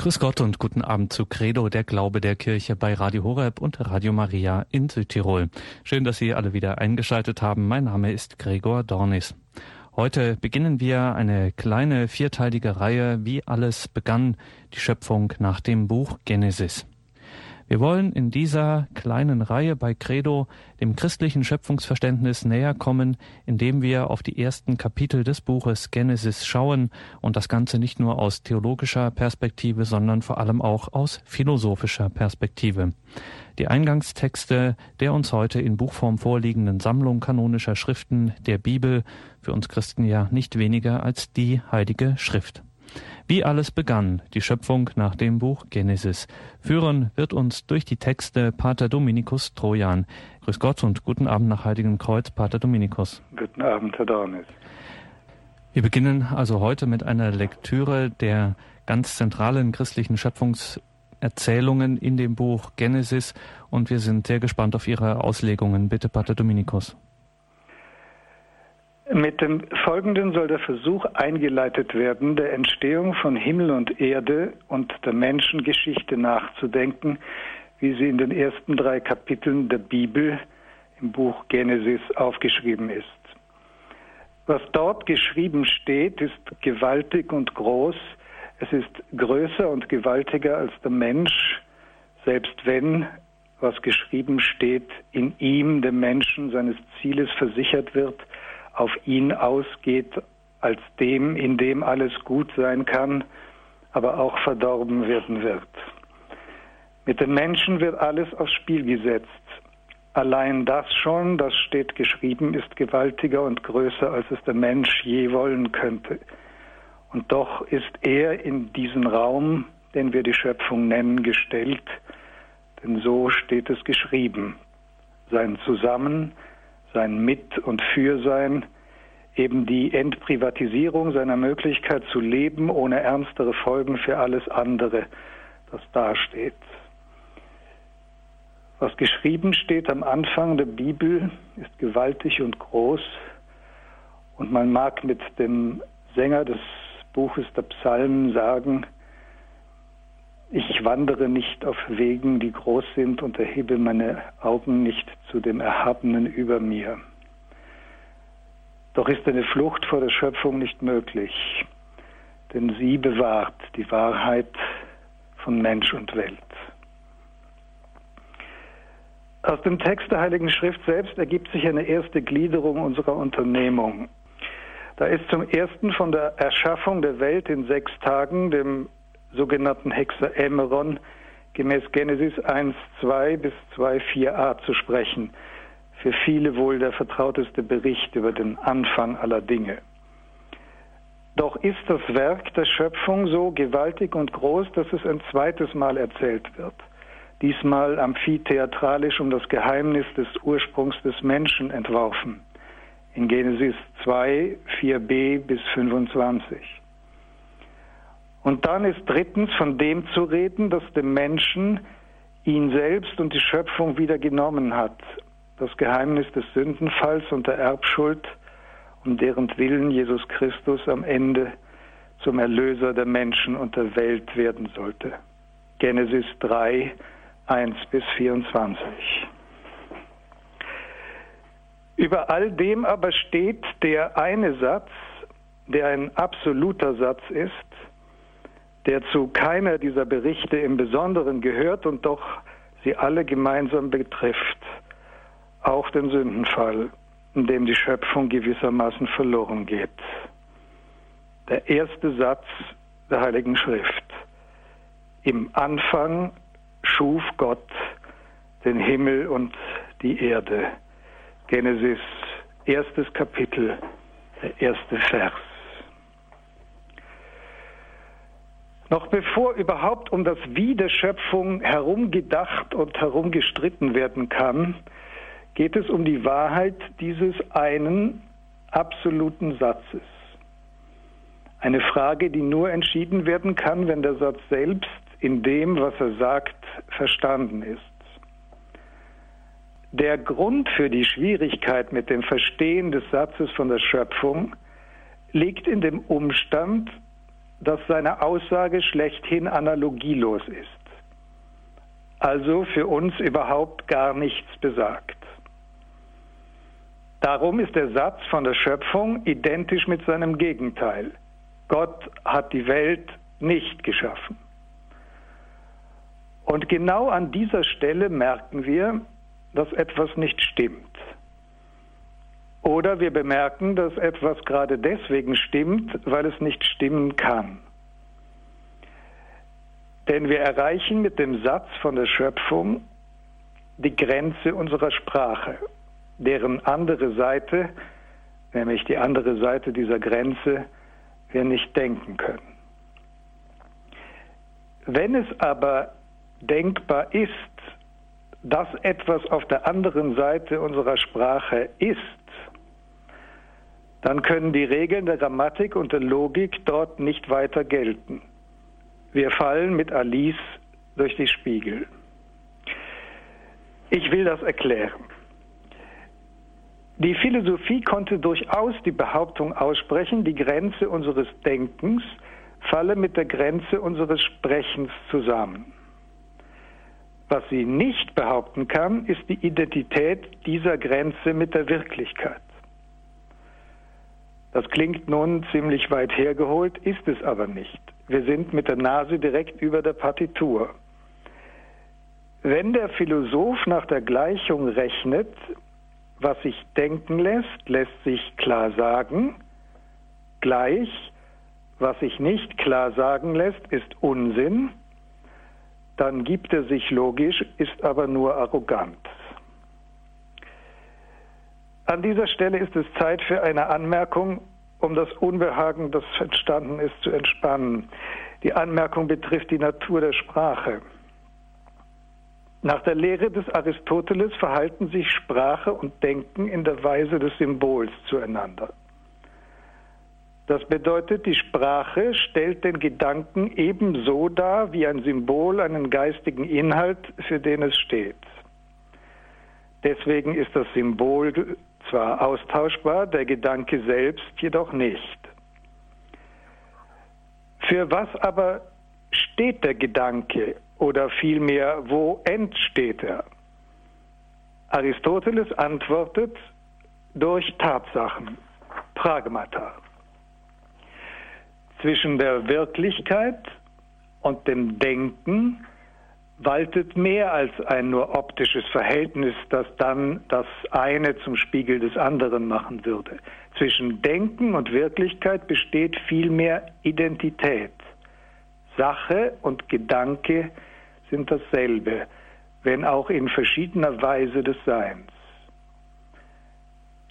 Grüß Gott und guten Abend zu Credo, der Glaube der Kirche bei Radio Horeb und Radio Maria in Südtirol. Schön, dass Sie alle wieder eingeschaltet haben. Mein Name ist Gregor Dornis. Heute beginnen wir eine kleine vierteilige Reihe, wie alles begann, die Schöpfung nach dem Buch Genesis. Wir wollen in dieser kleinen Reihe bei Credo dem christlichen Schöpfungsverständnis näher kommen, indem wir auf die ersten Kapitel des Buches Genesis schauen und das Ganze nicht nur aus theologischer Perspektive, sondern vor allem auch aus philosophischer Perspektive. Die Eingangstexte der uns heute in Buchform vorliegenden Sammlung kanonischer Schriften der Bibel, für uns Christen ja nicht weniger als die Heilige Schrift. Wie alles begann, die Schöpfung nach dem Buch Genesis. Führen wird uns durch die Texte Pater Dominikus Trojan. Grüß Gott und guten Abend nach Heiligen Kreuz, Pater Dominikus. Guten Abend, Herr Dornis. Wir beginnen also heute mit einer Lektüre der ganz zentralen christlichen Schöpfungserzählungen in dem Buch Genesis und wir sind sehr gespannt auf Ihre Auslegungen. Bitte, Pater Dominikus. Mit dem Folgenden soll der Versuch eingeleitet werden, der Entstehung von Himmel und Erde und der Menschengeschichte nachzudenken, wie sie in den ersten drei Kapiteln der Bibel im Buch Genesis aufgeschrieben ist. Was dort geschrieben steht, ist gewaltig und groß. Es ist größer und gewaltiger als der Mensch, selbst wenn, was geschrieben steht, in ihm, dem Menschen, seines Zieles versichert wird – auf ihn ausgeht, als dem, in dem alles gut sein kann, aber auch verdorben werden wird. Mit dem Menschen wird alles aufs Spiel gesetzt. Allein das schon, das steht geschrieben, ist gewaltiger und größer, als es der Mensch je wollen könnte. Und doch ist er in diesen Raum, den wir die Schöpfung nennen, gestellt, denn so steht es geschrieben. Sein Zusammen, sein Mit- und Fürsein, eben die Entprivatisierung seiner Möglichkeit zu leben ohne ernstere Folgen für alles andere, das dasteht. Was geschrieben steht am Anfang der Bibel, ist gewaltig und groß und man mag mit dem Sänger des Buches der Psalmen sagen, ich wandere nicht auf Wegen, die groß sind und erhebe meine Augen nicht zu dem Erhabenen über mir. Doch ist eine Flucht vor der Schöpfung nicht möglich, denn sie bewahrt die Wahrheit von Mensch und Welt. Aus dem Text der Heiligen Schrift selbst ergibt sich eine erste Gliederung unserer Unternehmung. Da ist zum ersten von der Erschaffung der Welt in sechs Tagen, dem sogenannten Hexaemeron gemäß Genesis 1, 2 bis 2, 4a zu sprechen. Für viele wohl der vertrauteste Bericht über den Anfang aller Dinge. Doch ist das Werk der Schöpfung so gewaltig und groß, dass es ein zweites Mal erzählt wird. Diesmal amphitheatralisch um das Geheimnis des Ursprungs des Menschen entworfen. In Genesis 2, 4b bis 25. Und dann ist drittens von dem zu reden, dass dem Menschen ihn selbst und die Schöpfung wieder genommen hat. Das Geheimnis des Sündenfalls und der Erbschuld, um deren Willen Jesus Christus am Ende zum Erlöser der Menschen und der Welt werden sollte. Genesis 3, 1 bis 24. Über all dem aber steht der eine Satz, der ein absoluter Satz ist, der zu keiner dieser Berichte im Besonderen gehört und doch sie alle gemeinsam betrifft, auch den Sündenfall, in dem die Schöpfung gewissermaßen verloren geht. Der erste Satz der Heiligen Schrift. Im Anfang schuf Gott den Himmel und die Erde. Genesis, erstes Kapitel, der erste Vers. Noch bevor überhaupt um das Wie der Schöpfung herumgedacht und herumgestritten werden kann, geht es um die Wahrheit dieses einen absoluten Satzes. Eine Frage, die nur entschieden werden kann, wenn der Satz selbst in dem, was er sagt, verstanden ist. Der Grund für die Schwierigkeit mit dem Verstehen des Satzes von der Schöpfung liegt in dem Umstand, dass seine Aussage schlechthin analogielos ist, also für uns überhaupt gar nichts besagt. Darum ist der Satz von der Schöpfung identisch mit seinem Gegenteil. Gott hat die Welt nicht geschaffen. Und genau an dieser Stelle merken wir, dass etwas nicht stimmt. Oder wir bemerken, dass etwas gerade deswegen stimmt, weil es nicht stimmen kann. Denn wir erreichen mit dem Satz von der Schöpfung die Grenze unserer Sprache, deren andere Seite, nämlich die andere Seite dieser Grenze, wir nicht denken können. Wenn es aber denkbar ist, dass etwas auf der anderen Seite unserer Sprache ist, dann können die Regeln der Grammatik und der Logik dort nicht weiter gelten. Wir fallen mit Alice durch die Spiegel. Ich will das erklären. Die Philosophie konnte durchaus die Behauptung aussprechen, die Grenze unseres Denkens falle mit der Grenze unseres Sprechens zusammen. Was sie nicht behaupten kann, ist die Identität dieser Grenze mit der Wirklichkeit. Das klingt nun ziemlich weit hergeholt, ist es aber nicht. Wir sind mit der Nase direkt über der Partitur. Wenn der Philosoph nach der Gleichung rechnet, was sich denken lässt, lässt sich klar sagen, gleich, was sich nicht klar sagen lässt, ist Unsinn, dann gibt er sich logisch, ist aber nur arrogant. An dieser Stelle ist es Zeit für eine Anmerkung, um das Unbehagen, das entstanden ist, zu entspannen. Die Anmerkung betrifft die Natur der Sprache. Nach der Lehre des Aristoteles verhalten sich Sprache und Denken in der Weise des Symbols zueinander. Das bedeutet, die Sprache stellt den Gedanken ebenso dar wie ein Symbol einen geistigen Inhalt, für den es steht. Deswegen ist das Symbol zwar austauschbar, der Gedanke selbst jedoch nicht. Für was aber steht der Gedanke oder vielmehr, wo entsteht er? Aristoteles antwortet durch Tatsachen, Pragmata. Zwischen der Wirklichkeit und dem Denken waltet mehr als ein nur optisches Verhältnis, das dann das eine zum Spiegel des anderen machen würde. Zwischen Denken und Wirklichkeit besteht vielmehr Identität. Sache und Gedanke sind dasselbe, wenn auch in verschiedener Weise des Seins.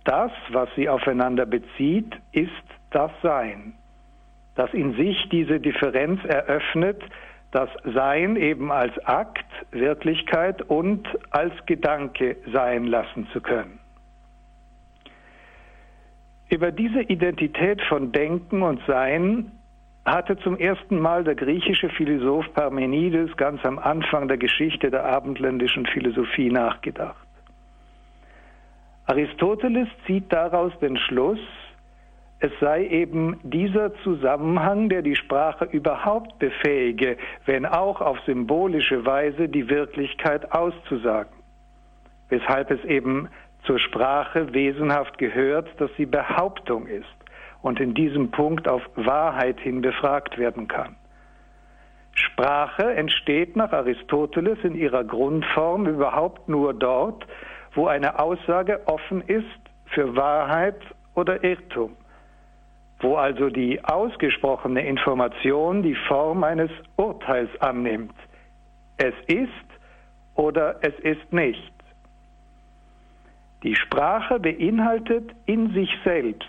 Das, was sie aufeinander bezieht, ist das Sein, das in sich diese Differenz eröffnet, das Sein eben als Akt, Wirklichkeit und als Gedanke sein lassen zu können. Über diese Identität von Denken und Sein hatte zum ersten Mal der griechische Philosoph Parmenides ganz am Anfang der Geschichte der abendländischen Philosophie nachgedacht. Aristoteles zieht daraus den Schluss, es sei eben dieser Zusammenhang, der die Sprache überhaupt befähige, wenn auch auf symbolische Weise die Wirklichkeit auszusagen, weshalb es eben zur Sprache wesenhaft gehört, dass sie Behauptung ist und in diesem Punkt auf Wahrheit hin befragt werden kann. Sprache entsteht nach Aristoteles in ihrer Grundform überhaupt nur dort, wo eine Aussage offen ist für Wahrheit oder Irrtum wo also die ausgesprochene Information die Form eines Urteils annimmt. Es ist oder es ist nicht. Die Sprache beinhaltet in sich selbst,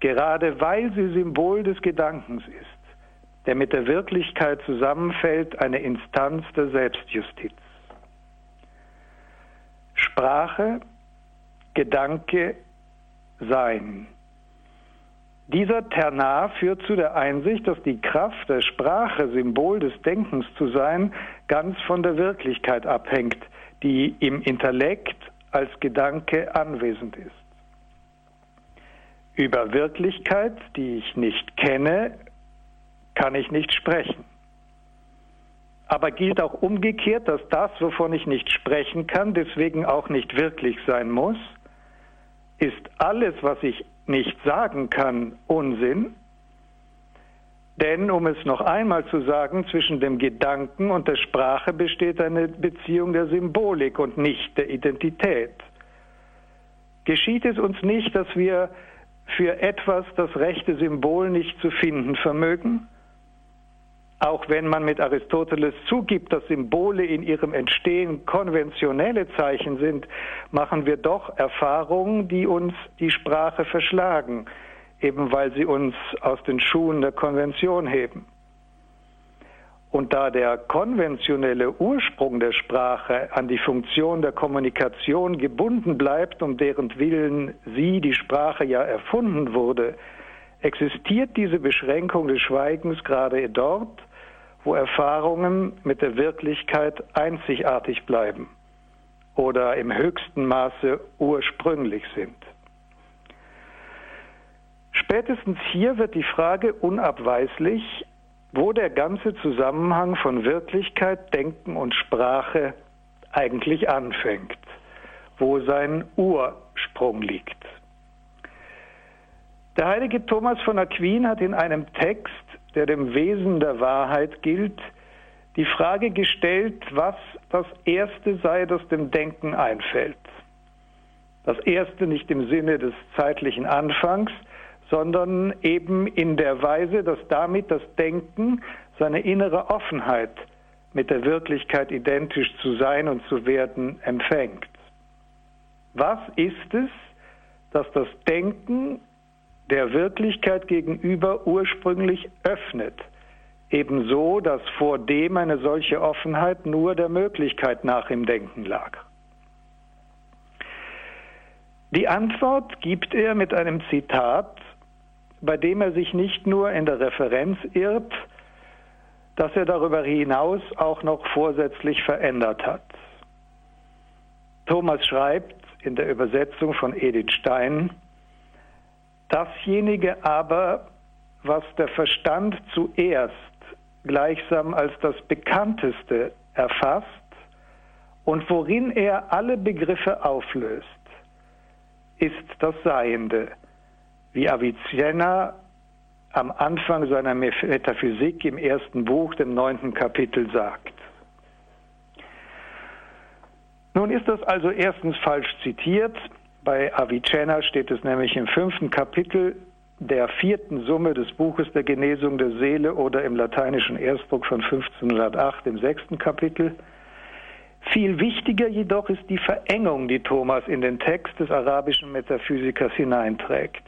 gerade weil sie Symbol des Gedankens ist, der mit der Wirklichkeit zusammenfällt, eine Instanz der Selbstjustiz. Sprache, Gedanke, Sein. Dieser Ternar führt zu der Einsicht, dass die Kraft der Sprache, Symbol des Denkens zu sein, ganz von der Wirklichkeit abhängt, die im Intellekt als Gedanke anwesend ist. Über Wirklichkeit, die ich nicht kenne, kann ich nicht sprechen. Aber gilt auch umgekehrt, dass das, wovon ich nicht sprechen kann, deswegen auch nicht wirklich sein muss? Ist alles, was ich nicht sagen kann, Unsinn? Denn, um es noch einmal zu sagen, zwischen dem Gedanken und der Sprache besteht eine Beziehung der Symbolik und nicht der Identität. Geschieht es uns nicht, dass wir für etwas das rechte Symbol nicht zu finden vermögen? Auch wenn man mit Aristoteles zugibt, dass Symbole in ihrem Entstehen konventionelle Zeichen sind, machen wir doch Erfahrungen, die uns die Sprache verschlagen, eben weil sie uns aus den Schuhen der Konvention heben. Und da der konventionelle Ursprung der Sprache an die Funktion der Kommunikation gebunden bleibt, um deren Willen sie, die Sprache, ja erfunden wurde, existiert diese Beschränkung des Schweigens gerade dort, wo Erfahrungen mit der Wirklichkeit einzigartig bleiben oder im höchsten Maße ursprünglich sind. Spätestens hier wird die Frage unabweislich, wo der ganze Zusammenhang von Wirklichkeit, Denken und Sprache eigentlich anfängt, wo sein Ursprung liegt. Der heilige Thomas von Aquin hat in einem Text der dem Wesen der Wahrheit gilt, die Frage gestellt, was das Erste sei, das dem Denken einfällt. Das Erste nicht im Sinne des zeitlichen Anfangs, sondern eben in der Weise, dass damit das Denken seine innere Offenheit mit der Wirklichkeit identisch zu sein und zu werden empfängt. Was ist es, dass das Denken der Wirklichkeit gegenüber ursprünglich öffnet. Ebenso, dass vor dem eine solche Offenheit nur der Möglichkeit nach im Denken lag. Die Antwort gibt er mit einem Zitat, bei dem er sich nicht nur in der Referenz irrt, dass er darüber hinaus auch noch vorsätzlich verändert hat. Thomas schreibt in der Übersetzung von Edith Stein, Dasjenige aber, was der Verstand zuerst gleichsam als das Bekannteste erfasst und worin er alle Begriffe auflöst, ist das Seiende, wie Avicenna am Anfang seiner Metaphysik im ersten Buch, dem neunten Kapitel, sagt. Nun ist das also erstens falsch zitiert, bei Avicenna steht es nämlich im fünften Kapitel der vierten Summe des Buches der Genesung der Seele oder im lateinischen Erstdruck von 1508 im sechsten Kapitel. Viel wichtiger jedoch ist die Verengung, die Thomas in den Text des arabischen Metaphysikers hineinträgt.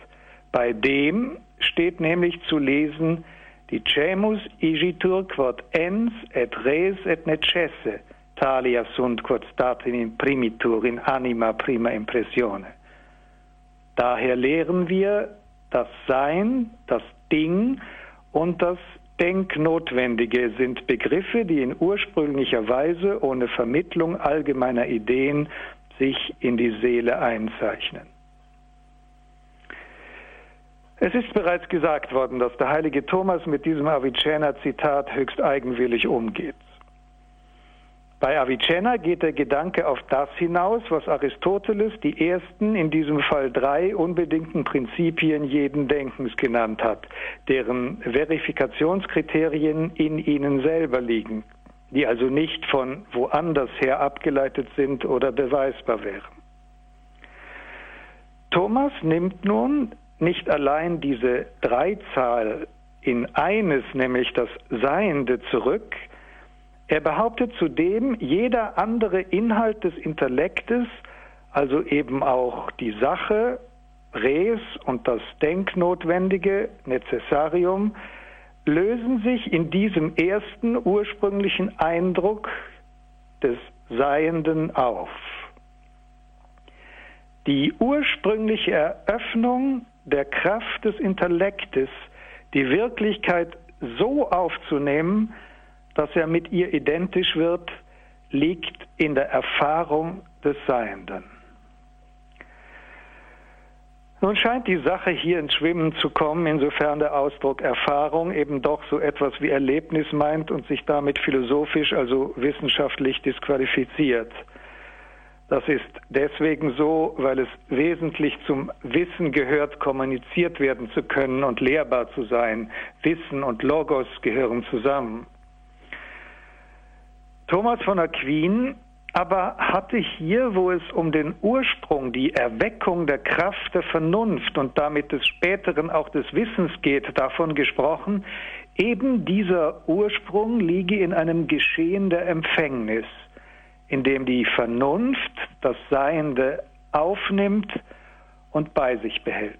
Bei dem steht nämlich zu lesen, Dicemus igitur quod ens et res et necesse, talia sunt quod statin in primitur in anima prima impressione. Daher lehren wir das Sein, das Ding und das Denknotwendige sind Begriffe, die in ursprünglicher Weise ohne Vermittlung allgemeiner Ideen sich in die Seele einzeichnen. Es ist bereits gesagt worden, dass der heilige Thomas mit diesem Avicenna-Zitat höchst eigenwillig umgeht. Bei Avicenna geht der Gedanke auf das hinaus, was Aristoteles die ersten, in diesem Fall drei unbedingten Prinzipien jeden Denkens genannt hat, deren Verifikationskriterien in ihnen selber liegen, die also nicht von woanders her abgeleitet sind oder beweisbar wären. Thomas nimmt nun nicht allein diese Dreizahl in eines, nämlich das Seiende zurück, er behauptet zudem, jeder andere Inhalt des Intellektes, also eben auch die Sache, Res und das Denknotwendige, Necessarium, lösen sich in diesem ersten ursprünglichen Eindruck des Seienden auf. Die ursprüngliche Eröffnung der Kraft des Intellektes, die Wirklichkeit so aufzunehmen, dass er mit ihr identisch wird, liegt in der Erfahrung des Seienden. Nun scheint die Sache hier ins Schwimmen zu kommen, insofern der Ausdruck Erfahrung eben doch so etwas wie Erlebnis meint und sich damit philosophisch, also wissenschaftlich disqualifiziert. Das ist deswegen so, weil es wesentlich zum Wissen gehört, kommuniziert werden zu können und lehrbar zu sein. Wissen und Logos gehören zusammen. Thomas von Aquin aber hatte hier, wo es um den Ursprung, die Erweckung der Kraft der Vernunft und damit des späteren auch des Wissens geht, davon gesprochen, eben dieser Ursprung liege in einem Geschehen der Empfängnis, in dem die Vernunft das Seiende aufnimmt und bei sich behält.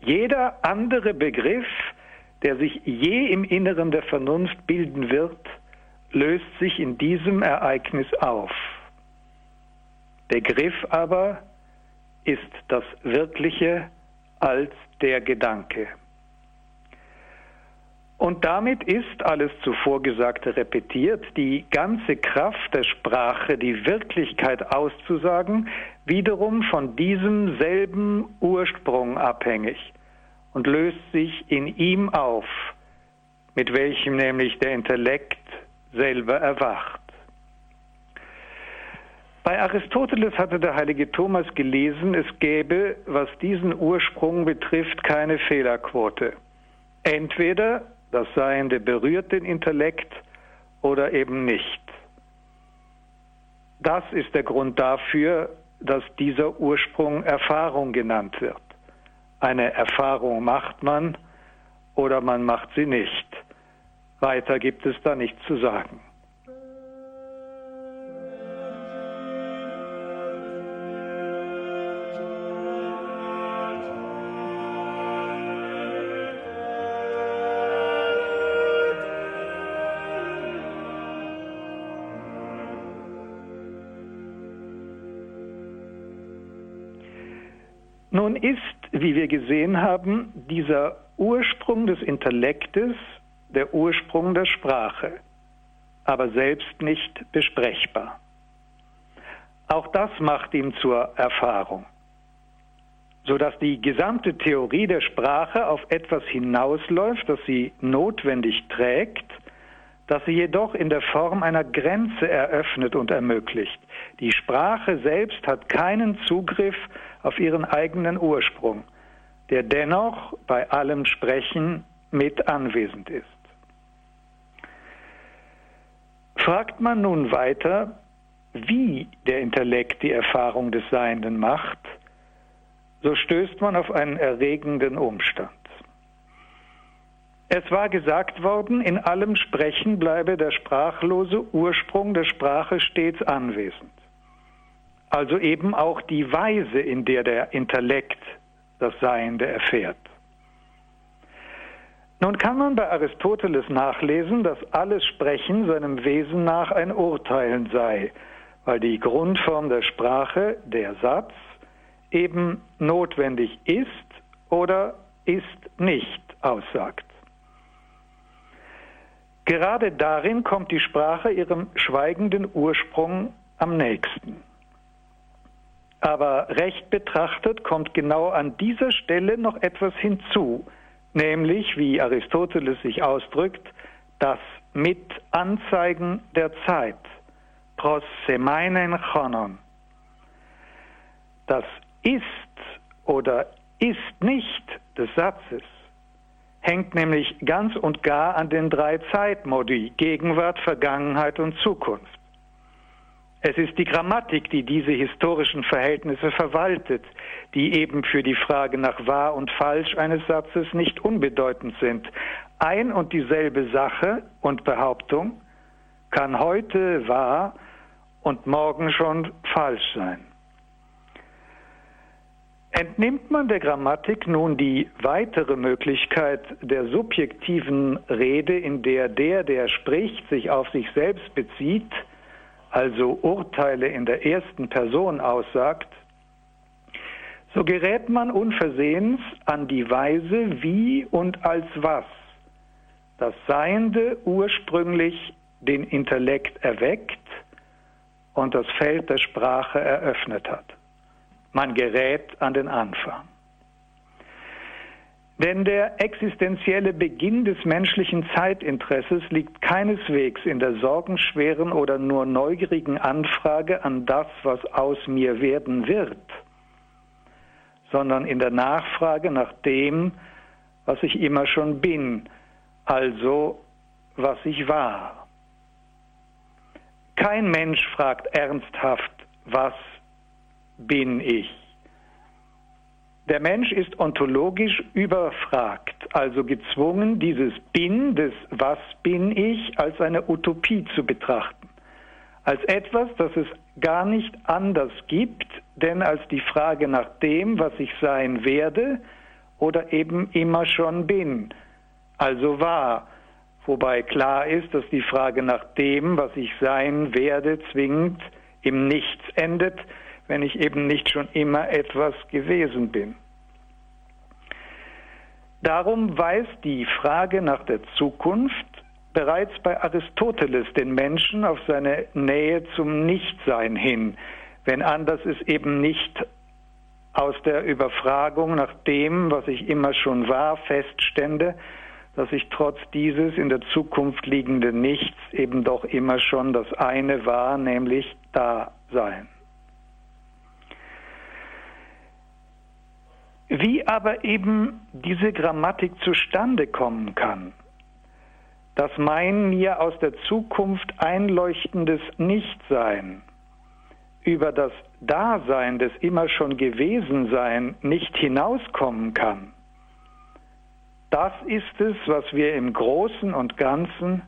Jeder andere Begriff, der sich je im Inneren der Vernunft bilden wird, löst sich in diesem Ereignis auf. Der Griff aber ist das Wirkliche als der Gedanke. Und damit ist alles zuvor Gesagte repetiert, die ganze Kraft der Sprache, die Wirklichkeit auszusagen, wiederum von diesem selben Ursprung abhängig und löst sich in ihm auf, mit welchem nämlich der Intellekt selber erwacht. Bei Aristoteles hatte der heilige Thomas gelesen, es gäbe, was diesen Ursprung betrifft, keine Fehlerquote. Entweder das Seiende berührt den Intellekt oder eben nicht. Das ist der Grund dafür, dass dieser Ursprung Erfahrung genannt wird. Eine Erfahrung macht man oder man macht sie nicht. Weiter gibt es da nichts zu sagen. Ist, wie wir gesehen haben, dieser Ursprung des Intellektes der Ursprung der Sprache, aber selbst nicht besprechbar. Auch das macht ihn zur Erfahrung, sodass die gesamte Theorie der Sprache auf etwas hinausläuft, das sie notwendig trägt, das sie jedoch in der Form einer Grenze eröffnet und ermöglicht. Die Sprache selbst hat keinen Zugriff auf ihren eigenen Ursprung, der dennoch bei allem Sprechen mit anwesend ist. Fragt man nun weiter, wie der Intellekt die Erfahrung des Seienden macht, so stößt man auf einen erregenden Umstand. Es war gesagt worden, in allem Sprechen bleibe der sprachlose Ursprung der Sprache stets anwesend. Also eben auch die Weise, in der der Intellekt das Seiende erfährt. Nun kann man bei Aristoteles nachlesen, dass alles Sprechen seinem Wesen nach ein Urteilen sei, weil die Grundform der Sprache, der Satz, eben notwendig ist oder ist nicht aussagt. Gerade darin kommt die Sprache ihrem schweigenden Ursprung am nächsten. Aber recht betrachtet kommt genau an dieser Stelle noch etwas hinzu, nämlich, wie Aristoteles sich ausdrückt, das Mitanzeigen der Zeit, pros semeinen chonon. Das ist oder ist nicht des Satzes hängt nämlich ganz und gar an den drei Zeitmodi Gegenwart, Vergangenheit und Zukunft. Es ist die Grammatik, die diese historischen Verhältnisse verwaltet, die eben für die Frage nach wahr und falsch eines Satzes nicht unbedeutend sind. Ein und dieselbe Sache und Behauptung kann heute wahr und morgen schon falsch sein. Entnimmt man der Grammatik nun die weitere Möglichkeit der subjektiven Rede, in der der, der spricht, sich auf sich selbst bezieht, also Urteile in der ersten Person aussagt, so gerät man unversehens an die Weise, wie und als was das Seiende ursprünglich den Intellekt erweckt und das Feld der Sprache eröffnet hat. Man gerät an den Anfang. Denn der existenzielle Beginn des menschlichen Zeitinteresses liegt keineswegs in der sorgenschweren oder nur neugierigen Anfrage an das, was aus mir werden wird, sondern in der Nachfrage nach dem, was ich immer schon bin, also was ich war. Kein Mensch fragt ernsthaft, was bin ich? Der Mensch ist ontologisch überfragt, also gezwungen, dieses Bin, des Was bin ich, als eine Utopie zu betrachten. Als etwas, das es gar nicht anders gibt, denn als die Frage nach dem, was ich sein werde oder eben immer schon bin, also war. Wobei klar ist, dass die Frage nach dem, was ich sein werde, zwingend im Nichts endet, wenn ich eben nicht schon immer etwas gewesen bin. Darum weist die Frage nach der Zukunft bereits bei Aristoteles den Menschen auf seine Nähe zum Nichtsein hin, wenn anders es eben nicht aus der Überfragung nach dem, was ich immer schon war, feststände, dass ich trotz dieses in der Zukunft liegenden Nichts eben doch immer schon das eine war, nämlich Dasein. Wie aber eben diese Grammatik zustande kommen kann, dass mein mir aus der Zukunft einleuchtendes Nichtsein über das Dasein des immer schon Gewesensein nicht hinauskommen kann, das ist es, was wir im Großen und Ganzen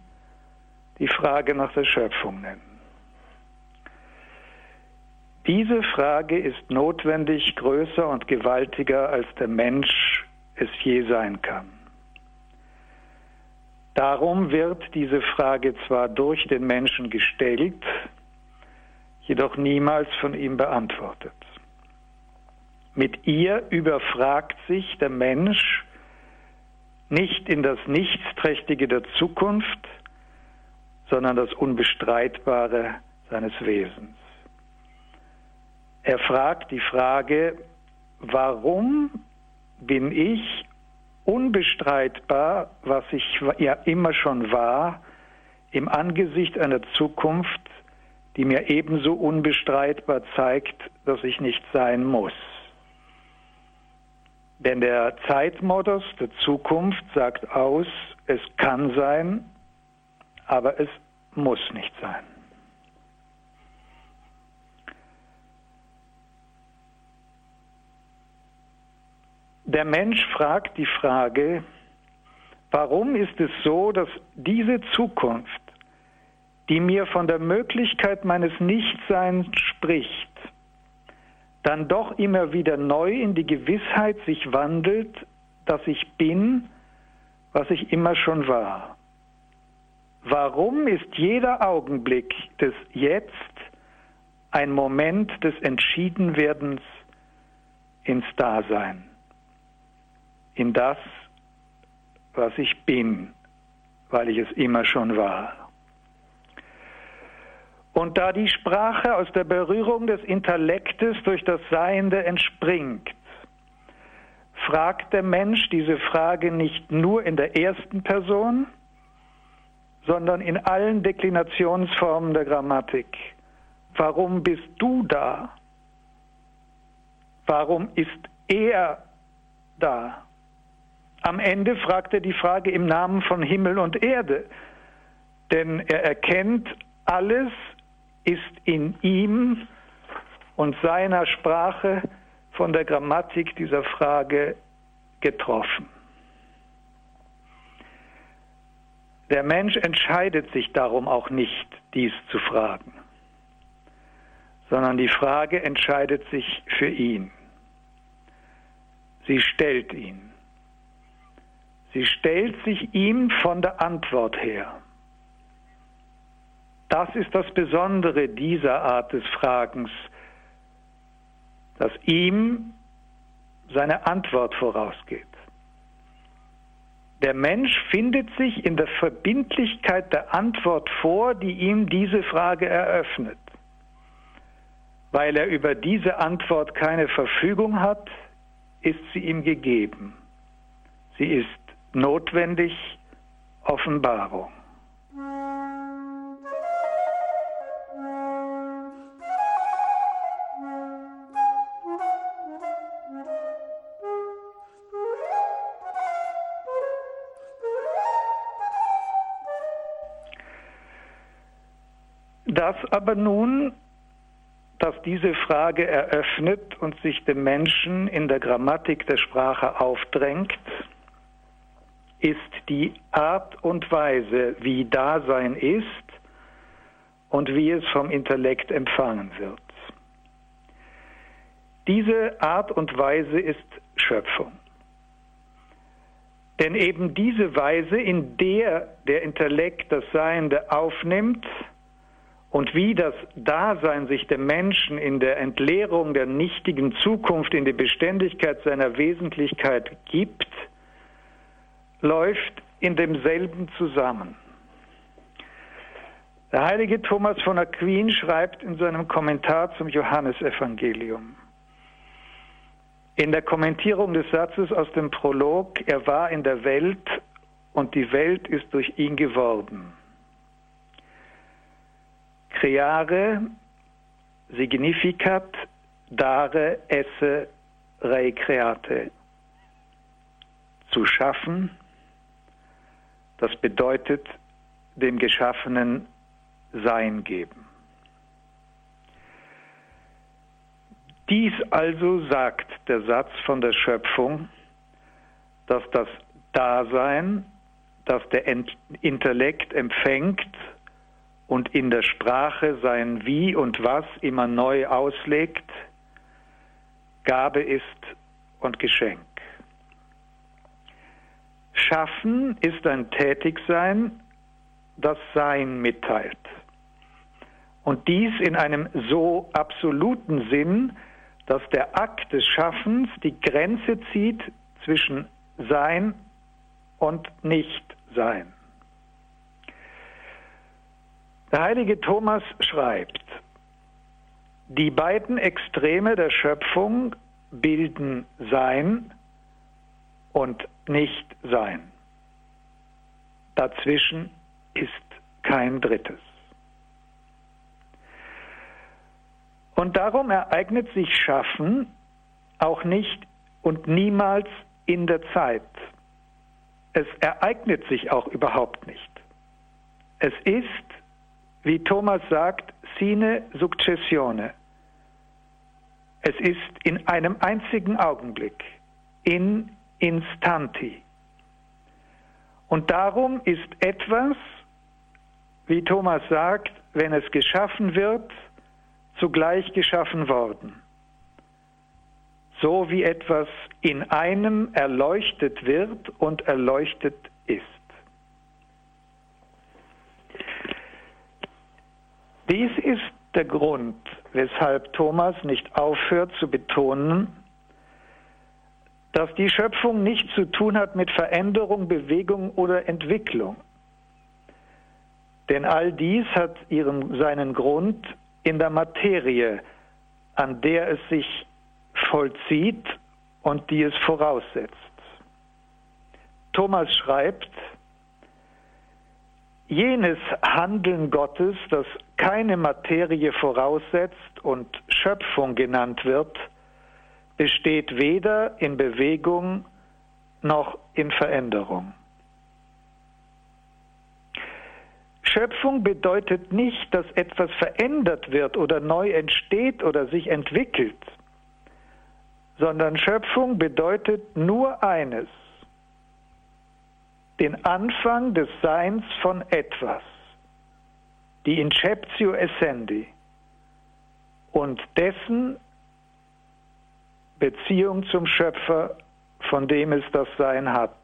die Frage nach der Schöpfung nennen. Diese Frage ist notwendig größer und gewaltiger, als der Mensch es je sein kann. Darum wird diese Frage zwar durch den Menschen gestellt, jedoch niemals von ihm beantwortet. Mit ihr überfragt sich der Mensch nicht in das Nichtsträchtige der Zukunft, sondern das Unbestreitbare seines Wesens. Er fragt die Frage, warum bin ich unbestreitbar, was ich ja immer schon war, im Angesicht einer Zukunft, die mir ebenso unbestreitbar zeigt, dass ich nicht sein muss. Denn der Zeitmodus der Zukunft sagt aus, es kann sein, aber es muss nicht sein. Der Mensch fragt die Frage, warum ist es so, dass diese Zukunft, die mir von der Möglichkeit meines Nichtseins spricht, dann doch immer wieder neu in die Gewissheit sich wandelt, dass ich bin, was ich immer schon war. Warum ist jeder Augenblick des Jetzt ein Moment des Entschiedenwerdens ins Dasein? In das, was ich bin, weil ich es immer schon war. Und da die Sprache aus der Berührung des Intellektes durch das Seiende entspringt, fragt der Mensch diese Frage nicht nur in der ersten Person, sondern in allen Deklinationsformen der Grammatik. Warum bist du da? Warum ist er da? Am Ende fragt er die Frage im Namen von Himmel und Erde, denn er erkennt, alles ist in ihm und seiner Sprache von der Grammatik dieser Frage getroffen. Der Mensch entscheidet sich darum auch nicht, dies zu fragen, sondern die Frage entscheidet sich für ihn. Sie stellt ihn. Sie stellt sich ihm von der Antwort her. Das ist das Besondere dieser Art des Fragens, dass ihm seine Antwort vorausgeht. Der Mensch findet sich in der Verbindlichkeit der Antwort vor, die ihm diese Frage eröffnet. Weil er über diese Antwort keine Verfügung hat, ist sie ihm gegeben. Sie ist notwendig Offenbarung. Das aber nun, dass diese Frage eröffnet und sich dem Menschen in der Grammatik der Sprache aufdrängt, ist die Art und Weise, wie Dasein ist und wie es vom Intellekt empfangen wird. Diese Art und Weise ist Schöpfung. Denn eben diese Weise, in der der Intellekt das Seiende aufnimmt und wie das Dasein sich dem Menschen in der Entleerung der nichtigen Zukunft in die Beständigkeit seiner Wesentlichkeit gibt, läuft in demselben zusammen. Der heilige Thomas von Aquin schreibt in seinem Kommentar zum Johannesevangelium, in der Kommentierung des Satzes aus dem Prolog, er war in der Welt und die Welt ist durch ihn geworden. Creare significat dare esse recreate. Zu schaffen, das bedeutet dem Geschaffenen Sein geben. Dies also sagt der Satz von der Schöpfung, dass das Dasein, das der Intellekt empfängt und in der Sprache sein Wie und Was immer neu auslegt, Gabe ist und Geschenk. Schaffen ist ein Tätigsein, das Sein mitteilt. Und dies in einem so absoluten Sinn, dass der Akt des Schaffens die Grenze zieht zwischen Sein und Nichtsein. Der heilige Thomas schreibt, die beiden Extreme der Schöpfung bilden Sein und Nicht-Sein. Dazwischen ist kein Drittes. Und darum ereignet sich Schaffen auch nicht und niemals in der Zeit. Es ereignet sich auch überhaupt nicht. Es ist, wie Thomas sagt, sine successione. Es ist in einem einzigen Augenblick, in instanti. Und darum ist etwas, wie Thomas sagt, wenn es geschaffen wird, zugleich geschaffen worden. So wie etwas in einem erleuchtet wird und erleuchtet ist. Dies ist der Grund, weshalb Thomas nicht aufhört zu betonen, dass die Schöpfung nichts zu tun hat mit Veränderung, Bewegung oder Entwicklung. Denn all dies hat ihren, seinen Grund in der Materie, an der es sich vollzieht und die es voraussetzt. Thomas schreibt, jenes Handeln Gottes, das keine Materie voraussetzt und Schöpfung genannt wird, besteht weder in Bewegung noch in Veränderung. Schöpfung bedeutet nicht, dass etwas verändert wird oder neu entsteht oder sich entwickelt, sondern Schöpfung bedeutet nur eines, den Anfang des Seins von etwas, die Inceptio Essendi und dessen Beziehung zum Schöpfer, von dem es das Sein hat.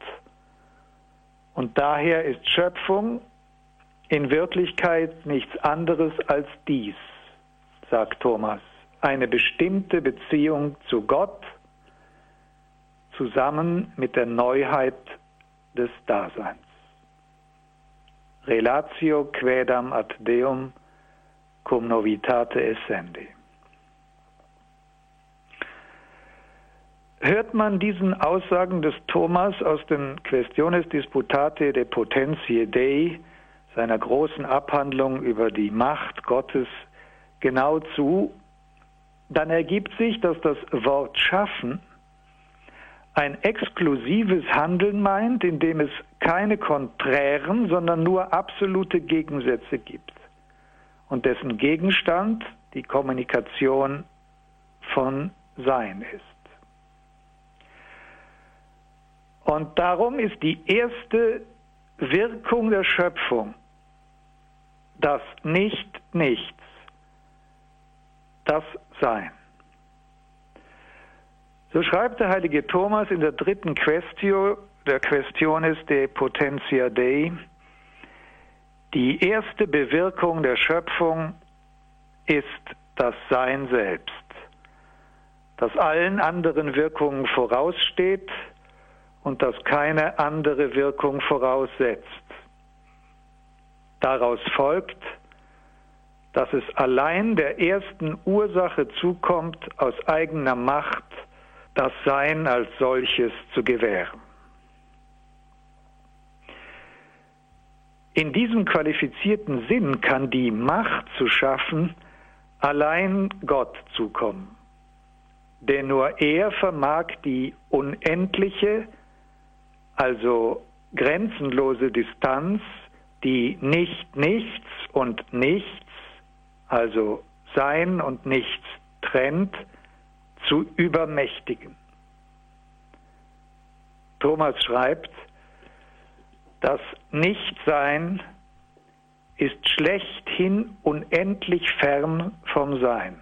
Und daher ist Schöpfung in Wirklichkeit nichts anderes als dies, sagt Thomas, eine bestimmte Beziehung zu Gott zusammen mit der Neuheit des Daseins. Relatio quedam ad Deum cum novitate essendi. Hört man diesen Aussagen des Thomas aus den Questiones Disputate de Potentiae Dei, seiner großen Abhandlung über die Macht Gottes, genau zu, dann ergibt sich, dass das Wort schaffen ein exklusives Handeln meint, in dem es keine konträren, sondern nur absolute Gegensätze gibt und dessen Gegenstand die Kommunikation von Sein ist. Und darum ist die erste Wirkung der Schöpfung das Nicht-Nichts, das Sein. So schreibt der heilige Thomas in der dritten Questio, der Questionis de Potentia Dei, die erste Bewirkung der Schöpfung ist das Sein selbst, das allen anderen Wirkungen voraussteht und das keine andere Wirkung voraussetzt. Daraus folgt, dass es allein der ersten Ursache zukommt, aus eigener Macht das Sein als solches zu gewähren. In diesem qualifizierten Sinn kann die Macht zu schaffen allein Gott zukommen. Denn nur er vermag die unendliche, also grenzenlose Distanz, die nicht nichts und nichts, also Sein und Nichts trennt, zu übermächtigen. Thomas schreibt, das Nichtsein ist schlechthin unendlich fern vom Sein.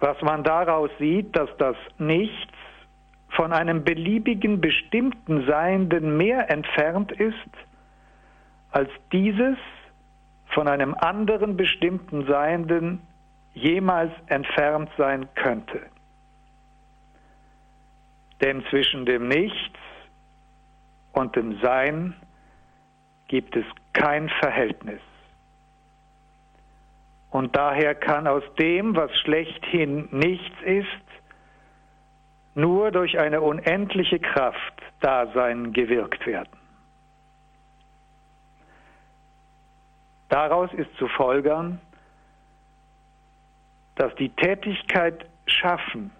Was man daraus sieht, dass das Nichts von einem beliebigen bestimmten Seienden mehr entfernt ist, als dieses von einem anderen bestimmten Seienden jemals entfernt sein könnte. Denn zwischen dem Nichts und dem Sein gibt es kein Verhältnis. Und daher kann aus dem, was schlechthin nichts ist, nur durch eine unendliche Kraft Dasein gewirkt werden. Daraus ist zu folgern, dass die Tätigkeit schaffen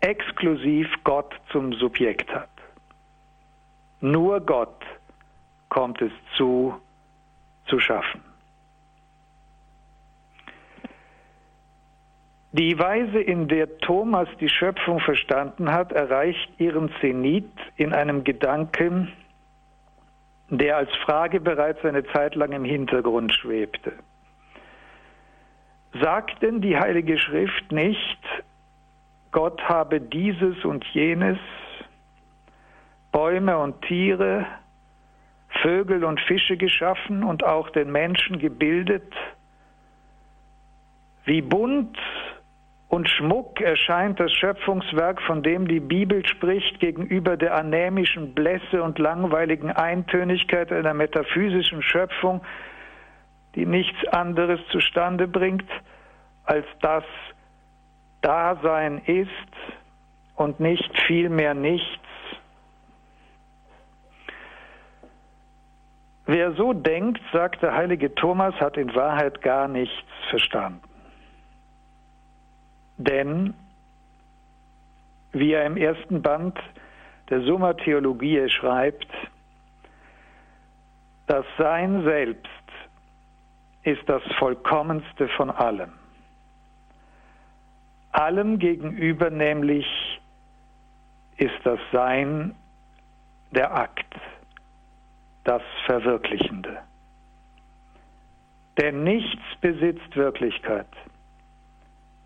exklusiv Gott zum Subjekt hat. Nur Gott kommt es zu, zu schaffen. Die Weise, in der Thomas die Schöpfung verstanden hat, erreicht ihren Zenit in einem Gedanken, der als Frage bereits eine Zeit lang im Hintergrund schwebte. Sagt denn die Heilige Schrift nicht, Gott habe dieses und jenes, Bäume und Tiere, Vögel und Fische geschaffen und auch den Menschen gebildet? Wie bunt und Schmuck erscheint das Schöpfungswerk, von dem die Bibel spricht, gegenüber der anämischen Blässe und langweiligen Eintönigkeit einer metaphysischen Schöpfung, die nichts anderes zustande bringt, als das Dasein ist und nicht vielmehr nichts. Wer so denkt, sagt der heilige Thomas, hat in Wahrheit gar nichts verstanden. Denn, wie er im ersten Band der Summa Theologiae schreibt, das Sein selbst ist das Vollkommenste von allem. Allem gegenüber nämlich ist das Sein der Akt, das Verwirklichende. Denn nichts besitzt Wirklichkeit,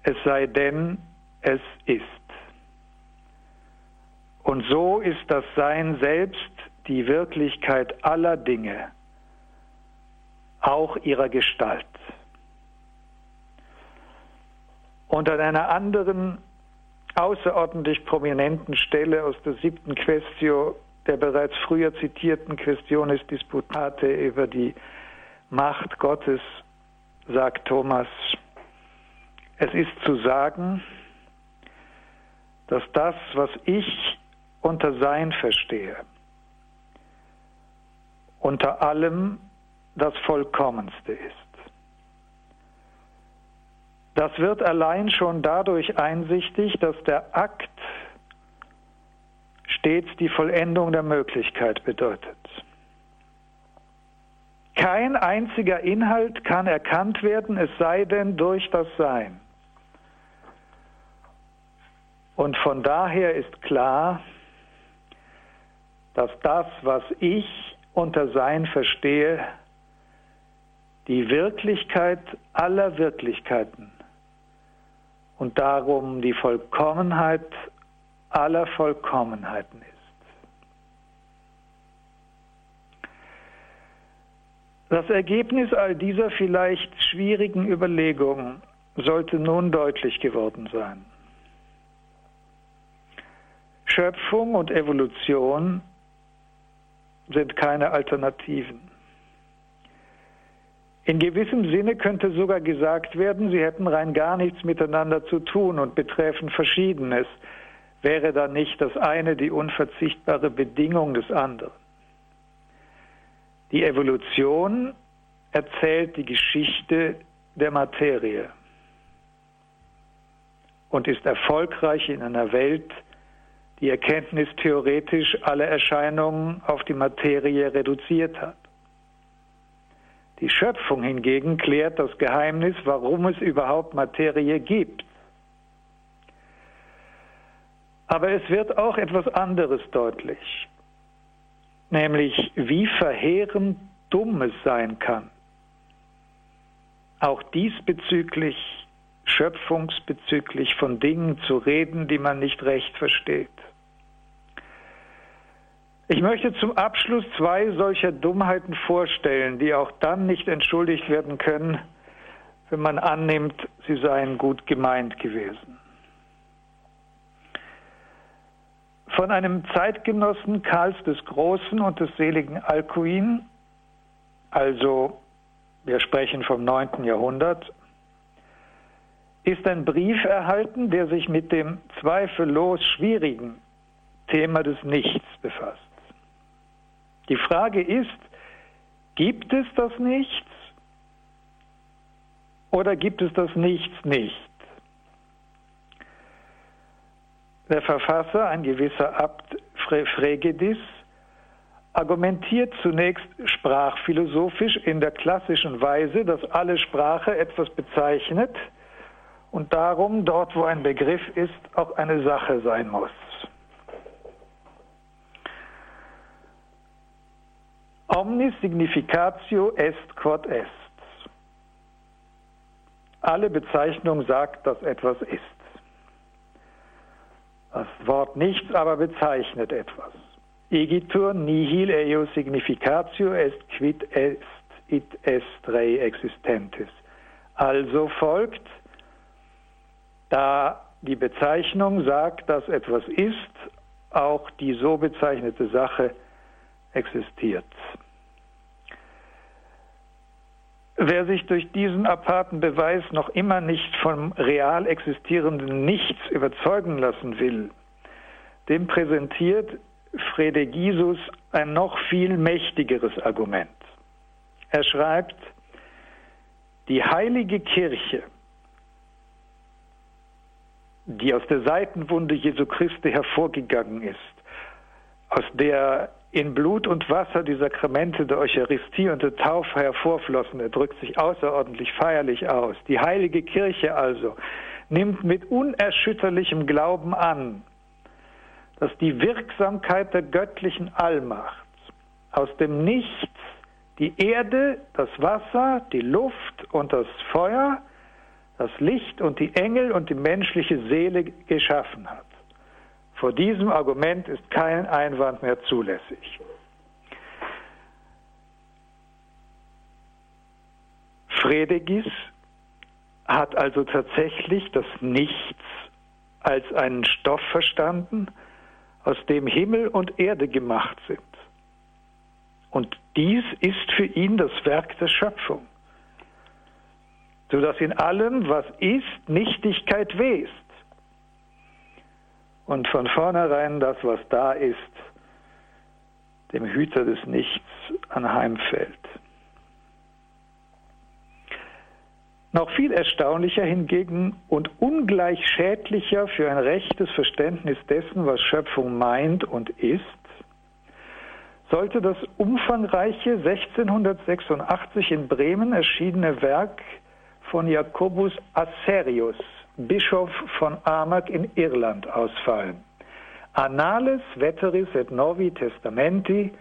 es sei denn, es ist. Und so ist das Sein selbst die Wirklichkeit aller Dinge, auch ihrer Gestalt. Und an einer anderen außerordentlich prominenten Stelle aus der siebten Questio der bereits früher zitierten Questiones Disputate über die Macht Gottes sagt Thomas, es ist zu sagen, dass das, was ich unter Sein verstehe, unter allem das Vollkommenste ist. Das wird allein schon dadurch einsichtig, dass der Akt stets die Vollendung der Möglichkeit bedeutet. Kein einziger Inhalt kann erkannt werden, es sei denn durch das Sein. Und von daher ist klar, dass das, was ich unter Sein verstehe, die Wirklichkeit aller Wirklichkeiten und darum die Vollkommenheit aller Vollkommenheiten ist. Das Ergebnis all dieser vielleicht schwierigen Überlegungen sollte nun deutlich geworden sein. Schöpfung und Evolution sind keine Alternativen. In gewissem Sinne könnte sogar gesagt werden, sie hätten rein gar nichts miteinander zu tun und betreffen Verschiedenes. Wäre dann nicht das eine die unverzichtbare Bedingung des anderen? Die Evolution erzählt die Geschichte der Materie und ist erfolgreich in einer Welt, die erkenntnistheoretisch alle Erscheinungen auf die Materie reduziert hat. Die Schöpfung hingegen klärt das Geheimnis, warum es überhaupt Materie gibt. Aber es wird auch etwas anderes deutlich nämlich wie verheerend dumm es sein kann, auch diesbezüglich, schöpfungsbezüglich von Dingen zu reden, die man nicht recht versteht. Ich möchte zum Abschluss zwei solcher Dummheiten vorstellen, die auch dann nicht entschuldigt werden können, wenn man annimmt, sie seien gut gemeint gewesen. von einem Zeitgenossen Karls des Großen und des seligen Alcuin, also wir sprechen vom 9. Jahrhundert, ist ein Brief erhalten, der sich mit dem zweifellos schwierigen Thema des Nichts befasst. Die Frage ist, gibt es das Nichts oder gibt es das Nichts nicht? Der Verfasser, ein gewisser Abt Fregedis, argumentiert zunächst sprachphilosophisch in der klassischen Weise, dass alle Sprache etwas bezeichnet und darum dort, wo ein Begriff ist, auch eine Sache sein muss. Omnis significatio est quod est. Alle Bezeichnung sagt, dass etwas ist. Das Wort nichts aber bezeichnet etwas. Igitur nihil eo significatio est quid est it est rei existentis. Also folgt, da die Bezeichnung sagt, dass etwas ist, auch die so bezeichnete Sache existiert. Wer sich durch diesen aparten Beweis noch immer nicht vom real existierenden Nichts überzeugen lassen will, dem präsentiert Fredegisus ein noch viel mächtigeres Argument. Er schreibt, die heilige Kirche, die aus der Seitenwunde Jesu Christi hervorgegangen ist, aus der in Blut und Wasser die Sakramente der Eucharistie und der Taufe hervorflossen. Er drückt sich außerordentlich feierlich aus. Die heilige Kirche also nimmt mit unerschütterlichem Glauben an, dass die Wirksamkeit der göttlichen Allmacht aus dem Nichts die Erde, das Wasser, die Luft und das Feuer, das Licht und die Engel und die menschliche Seele geschaffen hat. Vor diesem Argument ist kein Einwand mehr zulässig. Fredegis hat also tatsächlich das Nichts als einen Stoff verstanden, aus dem Himmel und Erde gemacht sind. Und dies ist für ihn das Werk der Schöpfung, sodass in allem, was ist, Nichtigkeit west. und von vornherein das, was da ist, dem Hüter des Nichts anheimfällt. Noch viel erstaunlicher hingegen und ungleich schädlicher für ein rechtes Verständnis dessen, was Schöpfung meint und ist, sollte das umfangreiche 1686 in Bremen erschienene Werk von Jacobus Asserius, Bischof von Armagh in Irland, ausfallen. Annales veteris et novi testamenti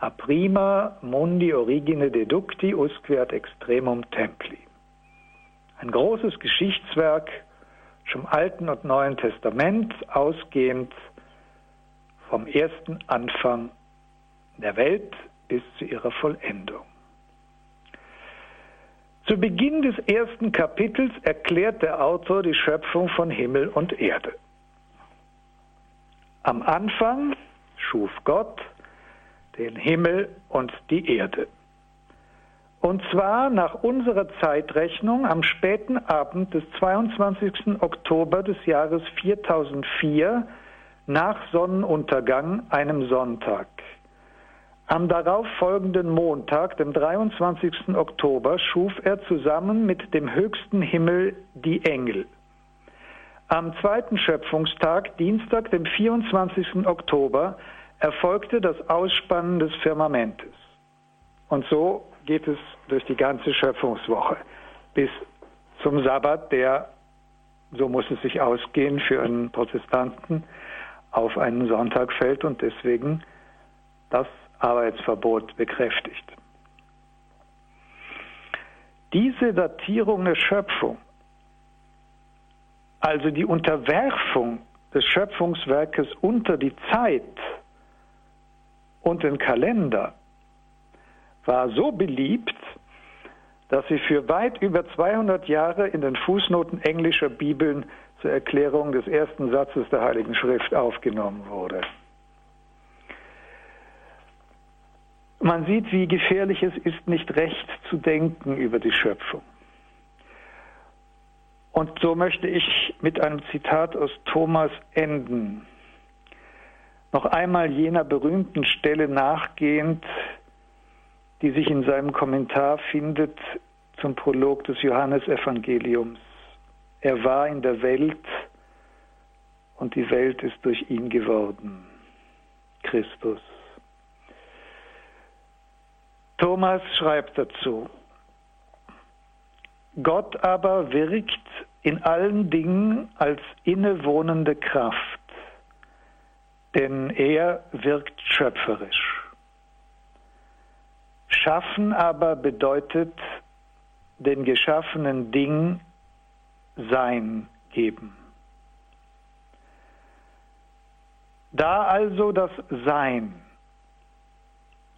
a prima mundi origine deducti usque ad extremum templi. Ein großes Geschichtswerk zum Alten und Neuen Testament, ausgehend vom ersten Anfang der Welt bis zu ihrer Vollendung. Zu Beginn des ersten Kapitels erklärt der Autor die Schöpfung von Himmel und Erde. Am Anfang schuf Gott den Himmel und die Erde. Und zwar nach unserer Zeitrechnung am späten Abend des 22. Oktober des Jahres 4004 nach Sonnenuntergang, einem Sonntag. Am darauf folgenden Montag, dem 23. Oktober, schuf er zusammen mit dem höchsten Himmel die Engel. Am zweiten Schöpfungstag, Dienstag, dem 24. Oktober, erfolgte das Ausspannen des Firmamentes. Und so geht es durch die ganze Schöpfungswoche bis zum Sabbat, der, so muss es sich ausgehen, für einen Protestanten auf einen Sonntag fällt und deswegen das Arbeitsverbot bekräftigt. Diese Datierung der Schöpfung, also die Unterwerfung des Schöpfungswerkes unter die Zeit und den Kalender, war so beliebt, dass sie für weit über 200 Jahre in den Fußnoten englischer Bibeln zur Erklärung des ersten Satzes der Heiligen Schrift aufgenommen wurde. Man sieht, wie gefährlich es ist, nicht recht zu denken über die Schöpfung. Und so möchte ich mit einem Zitat aus Thomas enden. Noch einmal jener berühmten Stelle nachgehend, die sich in seinem Kommentar findet zum Prolog des Johannesevangeliums. Er war in der Welt und die Welt ist durch ihn geworden. Christus. Thomas schreibt dazu, Gott aber wirkt in allen Dingen als innewohnende Kraft, denn er wirkt schöpferisch. Schaffen aber bedeutet den geschaffenen Ding Sein geben. Da also das Sein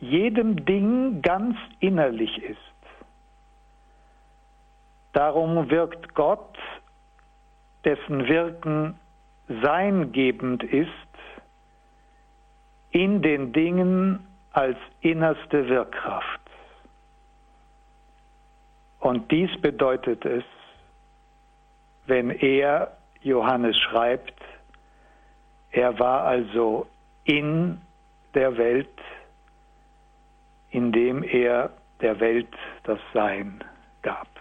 jedem Ding ganz innerlich ist. Darum wirkt Gott, dessen Wirken seingebend ist, in den Dingen als innerste Wirkkraft. Und dies bedeutet es, wenn er, Johannes schreibt, er war also in der Welt, indem er der Welt das Sein gab.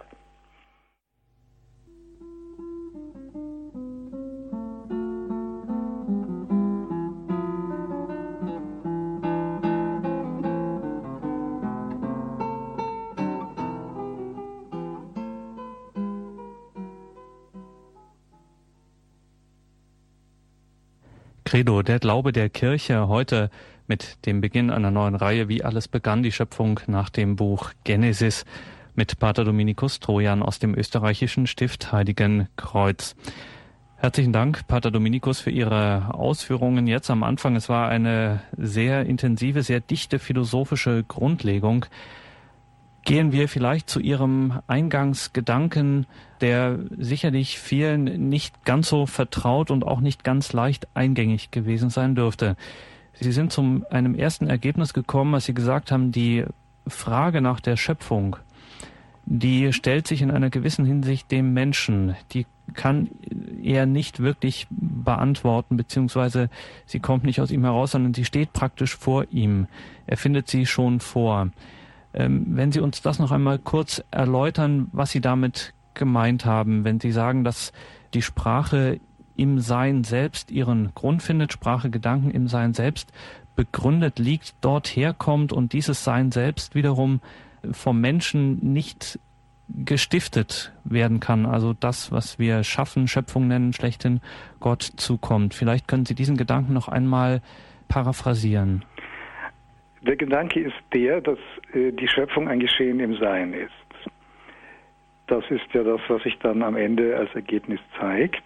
Credo, der Glaube der Kirche heute mit dem Beginn einer neuen Reihe, wie alles begann, die Schöpfung nach dem Buch Genesis mit Pater Dominikus Trojan aus dem österreichischen Stift Heiligen Kreuz. Herzlichen Dank, Pater Dominikus, für Ihre Ausführungen jetzt am Anfang. Es war eine sehr intensive, sehr dichte philosophische Grundlegung. Gehen wir vielleicht zu Ihrem Eingangsgedanken, der sicherlich vielen nicht ganz so vertraut und auch nicht ganz leicht eingängig gewesen sein dürfte. Sie sind zu einem ersten Ergebnis gekommen, als Sie gesagt haben, die Frage nach der Schöpfung, die stellt sich in einer gewissen Hinsicht dem Menschen. Die kann er nicht wirklich beantworten, beziehungsweise sie kommt nicht aus ihm heraus, sondern sie steht praktisch vor ihm. Er findet sie schon vor. Ähm, wenn Sie uns das noch einmal kurz erläutern, was Sie damit gemeint haben, wenn Sie sagen, dass die Sprache im Sein selbst ihren Grund findet, Sprache, Gedanken im Sein selbst begründet liegt, dort herkommt und dieses Sein selbst wiederum vom Menschen nicht gestiftet werden kann. Also das, was wir Schaffen, Schöpfung nennen, schlechthin Gott zukommt. Vielleicht können Sie diesen Gedanken noch einmal paraphrasieren. Der Gedanke ist der, dass äh, die Schöpfung ein Geschehen im Sein ist. Das ist ja das, was sich dann am Ende als Ergebnis zeigt.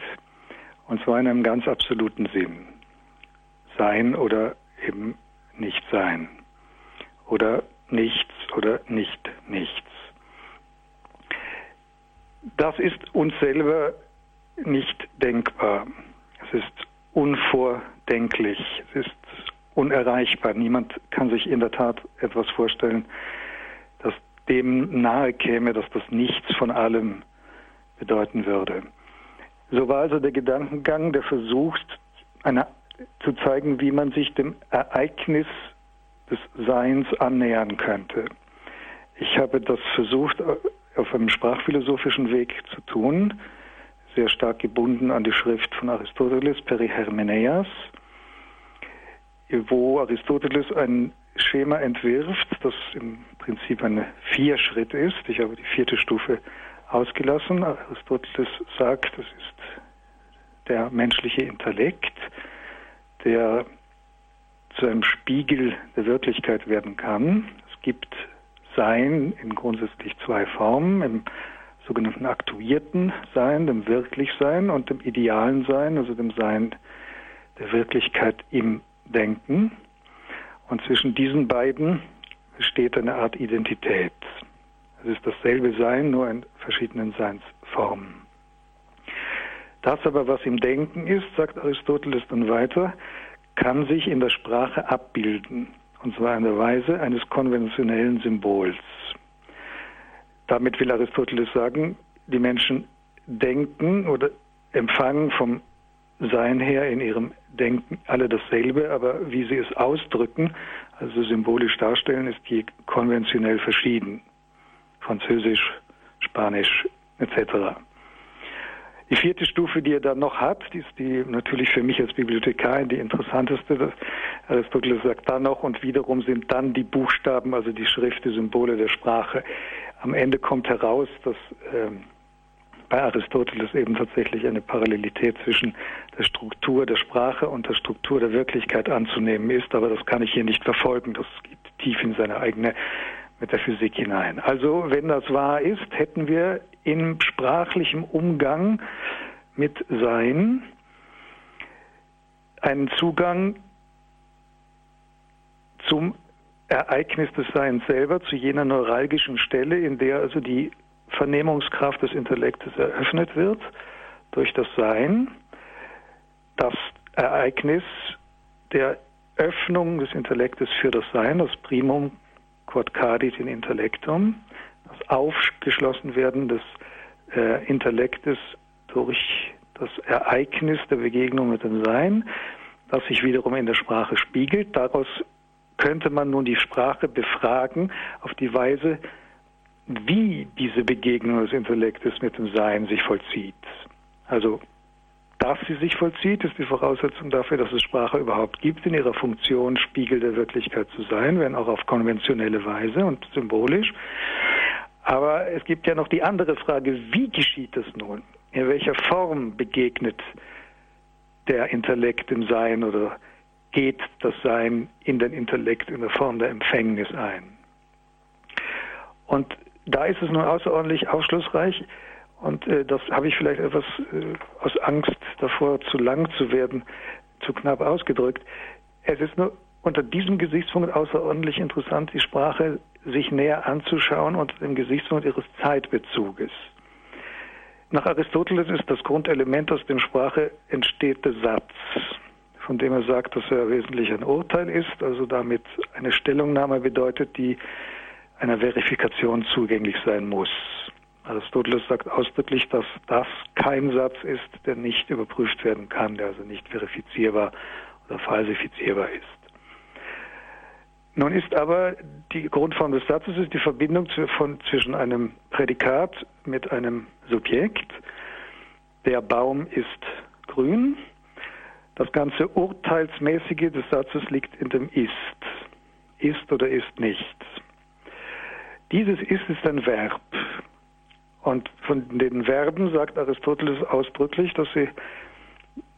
Und zwar in einem ganz absoluten Sinn. Sein oder eben nicht sein. Oder nichts oder nicht nichts. Das ist uns selber nicht denkbar. Es ist unvordenklich. Es ist unerreichbar. Niemand kann sich in der Tat etwas vorstellen, das dem nahe käme, dass das nichts von allem bedeuten würde. So war also der Gedankengang, der versucht, eine, zu zeigen, wie man sich dem Ereignis des Seins annähern könnte. Ich habe das versucht, auf einem sprachphilosophischen Weg zu tun, sehr stark gebunden an die Schrift von Aristoteles, Perihermeneias, wo Aristoteles ein Schema entwirft, das im Prinzip ein Vierschritt ist. Ich habe die vierte Stufe ausgelassen. Aristoteles sagt, das ist der menschliche Intellekt, der zu einem Spiegel der Wirklichkeit werden kann. Es gibt Sein in grundsätzlich zwei Formen, im sogenannten aktuierten Sein, dem Wirklichsein und dem idealen Sein, also dem Sein der Wirklichkeit im Denken. Und zwischen diesen beiden besteht eine Art Identität. Es ist dasselbe Sein, nur in verschiedenen Seinsformen. Das aber, was im Denken ist, sagt Aristoteles dann weiter, kann sich in der Sprache abbilden, und zwar in der Weise eines konventionellen Symbols. Damit will Aristoteles sagen, die Menschen denken oder empfangen vom Sein her in ihrem Denken alle dasselbe, aber wie sie es ausdrücken, also symbolisch darstellen, ist je konventionell verschieden. Französisch, Spanisch etc. Die vierte Stufe, die er dann noch hat, die ist die natürlich für mich als Bibliothekar die interessanteste. Aristoteles sagt dann noch und wiederum sind dann die Buchstaben, also die Schrift, die Symbole der Sprache. Am Ende kommt heraus, dass ähm, bei Aristoteles eben tatsächlich eine Parallelität zwischen der Struktur der Sprache und der Struktur der Wirklichkeit anzunehmen ist, aber das kann ich hier nicht verfolgen. Das geht tief in seine eigene Metaphysik hinein. Also, wenn das wahr ist, hätten wir in sprachlichem Umgang mit Sein einen Zugang zum Ereignis des Seins selber, zu jener neuralgischen Stelle, in der also die Vernehmungskraft des Intellektes eröffnet wird durch das Sein, das Ereignis der Öffnung des Intellektes für das Sein, das Primum quod cadit in intellectum, das Aufgeschlossenwerden des äh, Intellektes durch das Ereignis der Begegnung mit dem Sein, das sich wiederum in der Sprache spiegelt. Daraus könnte man nun die Sprache befragen auf die Weise, wie diese Begegnung des Intellektes mit dem Sein sich vollzieht. Also dass sie sich vollzieht, ist die Voraussetzung dafür, dass es Sprache überhaupt gibt, in ihrer Funktion Spiegel der Wirklichkeit zu sein, wenn auch auf konventionelle Weise und symbolisch. Aber es gibt ja noch die andere Frage, wie geschieht es nun? In welcher Form begegnet der Intellekt dem Sein oder geht das Sein in den Intellekt in der Form der Empfängnis ein? Und da ist es nun außerordentlich aufschlussreich, und äh, das habe ich vielleicht etwas äh, aus Angst davor, zu lang zu werden, zu knapp ausgedrückt. Es ist nur unter diesem Gesichtspunkt außerordentlich interessant, die Sprache sich näher anzuschauen unter dem Gesichtspunkt ihres Zeitbezuges. Nach Aristoteles ist das Grundelement, aus dem Sprache entsteht, der Satz, von dem er sagt, dass er wesentlich ein Urteil ist, also damit eine Stellungnahme bedeutet, die einer Verifikation zugänglich sein muss. Aristoteles sagt ausdrücklich, dass das kein Satz ist, der nicht überprüft werden kann, der also nicht verifizierbar oder falsifizierbar ist. Nun ist aber die Grundform des Satzes ist die Verbindung zwischen einem Prädikat mit einem Subjekt. Der Baum ist grün. Das ganze Urteilsmäßige des Satzes liegt in dem Ist. Ist oder ist nicht. Dieses Ist ist ein Verb. Und von den Verben sagt Aristoteles ausdrücklich, dass sie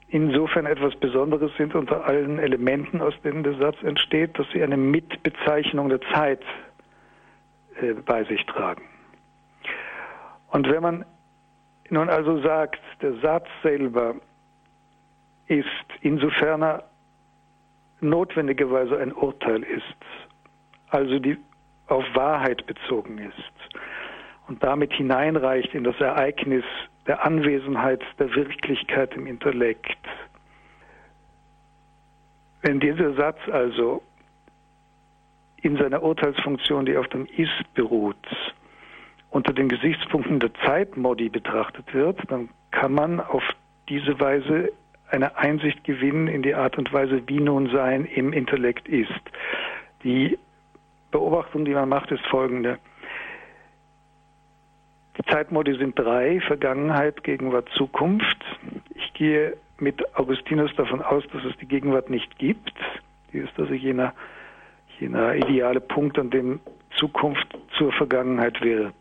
insofern etwas Besonderes sind unter allen Elementen, aus denen der Satz entsteht, dass sie eine Mitbezeichnung der Zeit äh, bei sich tragen. Und wenn man nun also sagt, der Satz selber ist, insofern er notwendigerweise ein Urteil ist, also die auf Wahrheit bezogen ist und damit hineinreicht in das Ereignis der Anwesenheit der Wirklichkeit im Intellekt. Wenn dieser Satz also in seiner Urteilsfunktion, die auf dem Ist beruht, unter den Gesichtspunkten der Zeitmodi betrachtet wird, dann kann man auf diese Weise eine Einsicht gewinnen in die Art und Weise, wie nun Sein im Intellekt ist. Die Beobachtung, die man macht, ist folgende. Die Zeitmodi sind drei, Vergangenheit, Gegenwart, Zukunft. Ich gehe mit Augustinus davon aus, dass es die Gegenwart nicht gibt. Die ist also jener, jener ideale Punkt, an dem Zukunft zur Vergangenheit wird.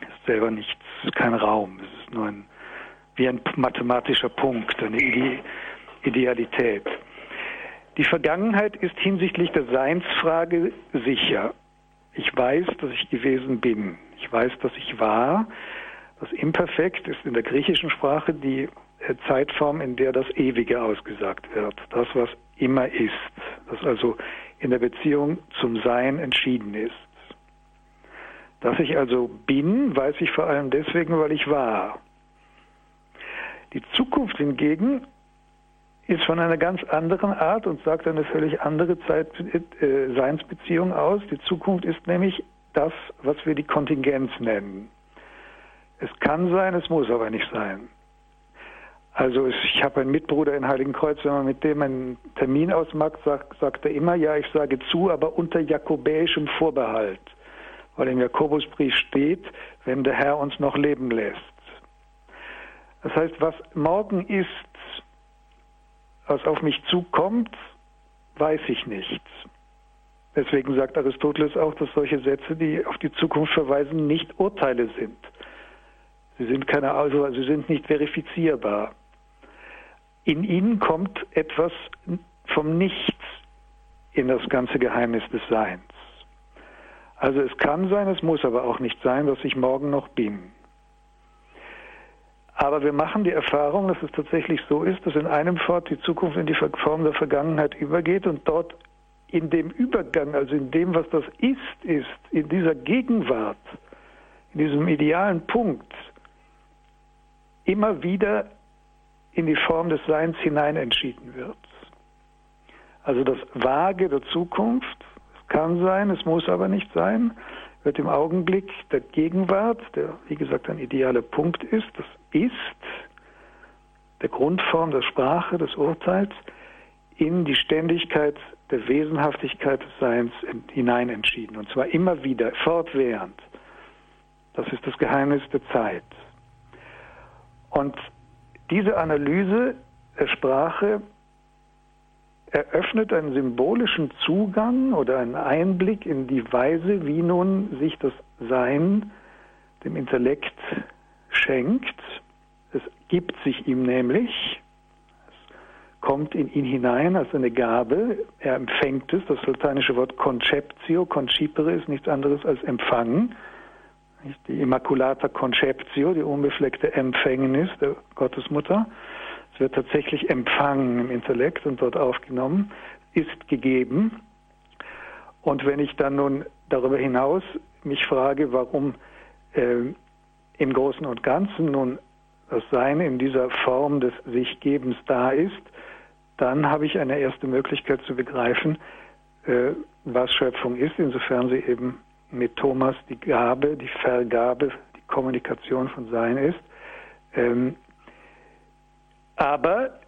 Ist selber nichts, kein Raum. Es ist nur ein, wie ein mathematischer Punkt, eine Ide Idealität. Die Vergangenheit ist hinsichtlich der Seinsfrage sicher. Ich weiß, dass ich gewesen bin. Ich weiß, dass ich war. Das Imperfekt ist in der griechischen Sprache die äh, Zeitform, in der das Ewige ausgesagt wird. Das, was immer ist. Das also in der Beziehung zum Sein entschieden ist. Dass ich also bin, weiß ich vor allem deswegen, weil ich war. Die Zukunft hingegen ist von einer ganz anderen Art und sagt eine völlig andere Zeit, äh, Seinsbeziehung aus. Die Zukunft ist nämlich das, was wir die Kontingenz nennen. Es kann sein, es muss aber nicht sein. Also ich habe einen Mitbruder in Heiligenkreuz, wenn man mit dem einen Termin ausmacht, sagt, sagt er immer, ja, ich sage zu, aber unter jakobäischem Vorbehalt, weil im Jakobusbrief steht, wenn der Herr uns noch leben lässt. Das heißt, was morgen ist, was auf mich zukommt, weiß ich nicht. Deswegen sagt Aristoteles auch, dass solche Sätze, die auf die Zukunft verweisen, nicht Urteile sind. Sie sind keine, also sie sind nicht verifizierbar. In ihnen kommt etwas vom Nichts in das ganze Geheimnis des Seins. Also es kann sein, es muss aber auch nicht sein, dass ich morgen noch bin. Aber wir machen die Erfahrung, dass es tatsächlich so ist, dass in einem Fort die Zukunft in die Form der Vergangenheit übergeht und dort in dem Übergang, also in dem, was das ist, ist, in dieser Gegenwart, in diesem idealen Punkt, immer wieder in die Form des Seins hinein entschieden wird. Also das Vage der Zukunft, es kann sein, es muss aber nicht sein, wird im Augenblick der Gegenwart, der wie gesagt ein idealer Punkt ist, das Ist, der Grundform der Sprache, des Urteils, in die Ständigkeit der Wesenhaftigkeit des Seins hinein entschieden. Und zwar immer wieder, fortwährend. Das ist das Geheimnis der Zeit. Und diese Analyse der Sprache eröffnet einen symbolischen Zugang oder einen Einblick in die Weise, wie nun sich das Sein dem Intellekt schenkt. Es gibt sich ihm nämlich, kommt in ihn hinein als eine Gabe. Er empfängt es. Das lateinische Wort conceptio, concipere ist nichts anderes als empfangen. Die Immaculata Conceptio, die unbefleckte Empfängnis der Gottesmutter. Es wird tatsächlich empfangen im Intellekt und dort aufgenommen, ist gegeben. Und wenn ich dann nun darüber hinaus mich frage, warum äh, im Großen und Ganzen nun das Sein in dieser Form des Sichgebens da ist, dann habe ich eine erste Möglichkeit zu begreifen, äh, was Schöpfung ist, insofern sie eben mit Thomas die Gabe, die Vergabe, die Kommunikation von Sein ist. Ähm, aber,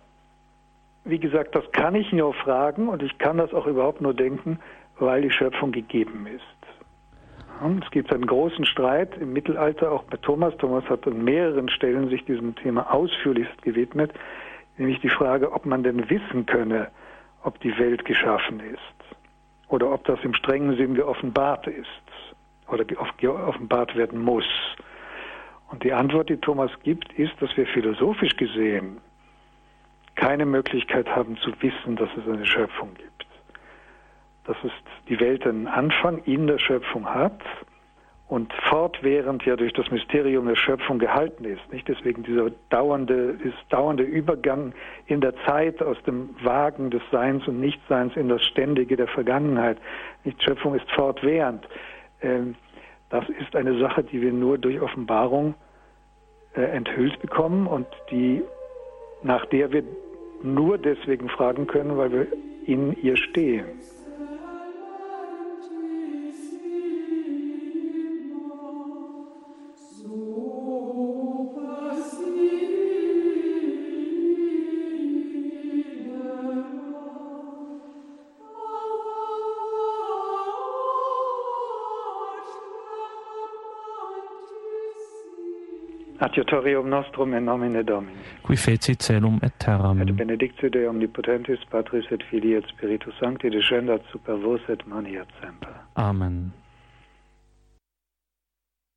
wie gesagt, das kann ich nur fragen und ich kann das auch überhaupt nur denken, weil die Schöpfung gegeben ist. Es gibt einen großen Streit im Mittelalter auch bei Thomas. Thomas hat an mehreren Stellen sich diesem Thema ausführlichst gewidmet, nämlich die Frage, ob man denn wissen könne, ob die Welt geschaffen ist oder ob das im strengen Sinn geoffenbart ist oder geoffenbart werden muss. Und die Antwort, die Thomas gibt, ist, dass wir philosophisch gesehen keine Möglichkeit haben zu wissen, dass es eine Schöpfung gibt. Dass es die Welt einen Anfang in der Schöpfung hat und fortwährend ja durch das Mysterium der Schöpfung gehalten ist. Nicht deswegen dieser dauernde, dieses dauernde Übergang in der Zeit aus dem Wagen des Seins und Nichtseins in das Ständige der Vergangenheit. Nicht Schöpfung ist fortwährend. Ähm, das ist eine Sache, die wir nur durch Offenbarung äh, enthüllt bekommen und die, nach der wir nur deswegen fragen können, weil wir in ihr stehen. Adiutorium nostrum in nomine Domini. Qui feci celum et terram. Et benedictio Dei omnipotentis, Patris et Filii et Spiritus Sancti, descendat super vos et mani et semper. Amen.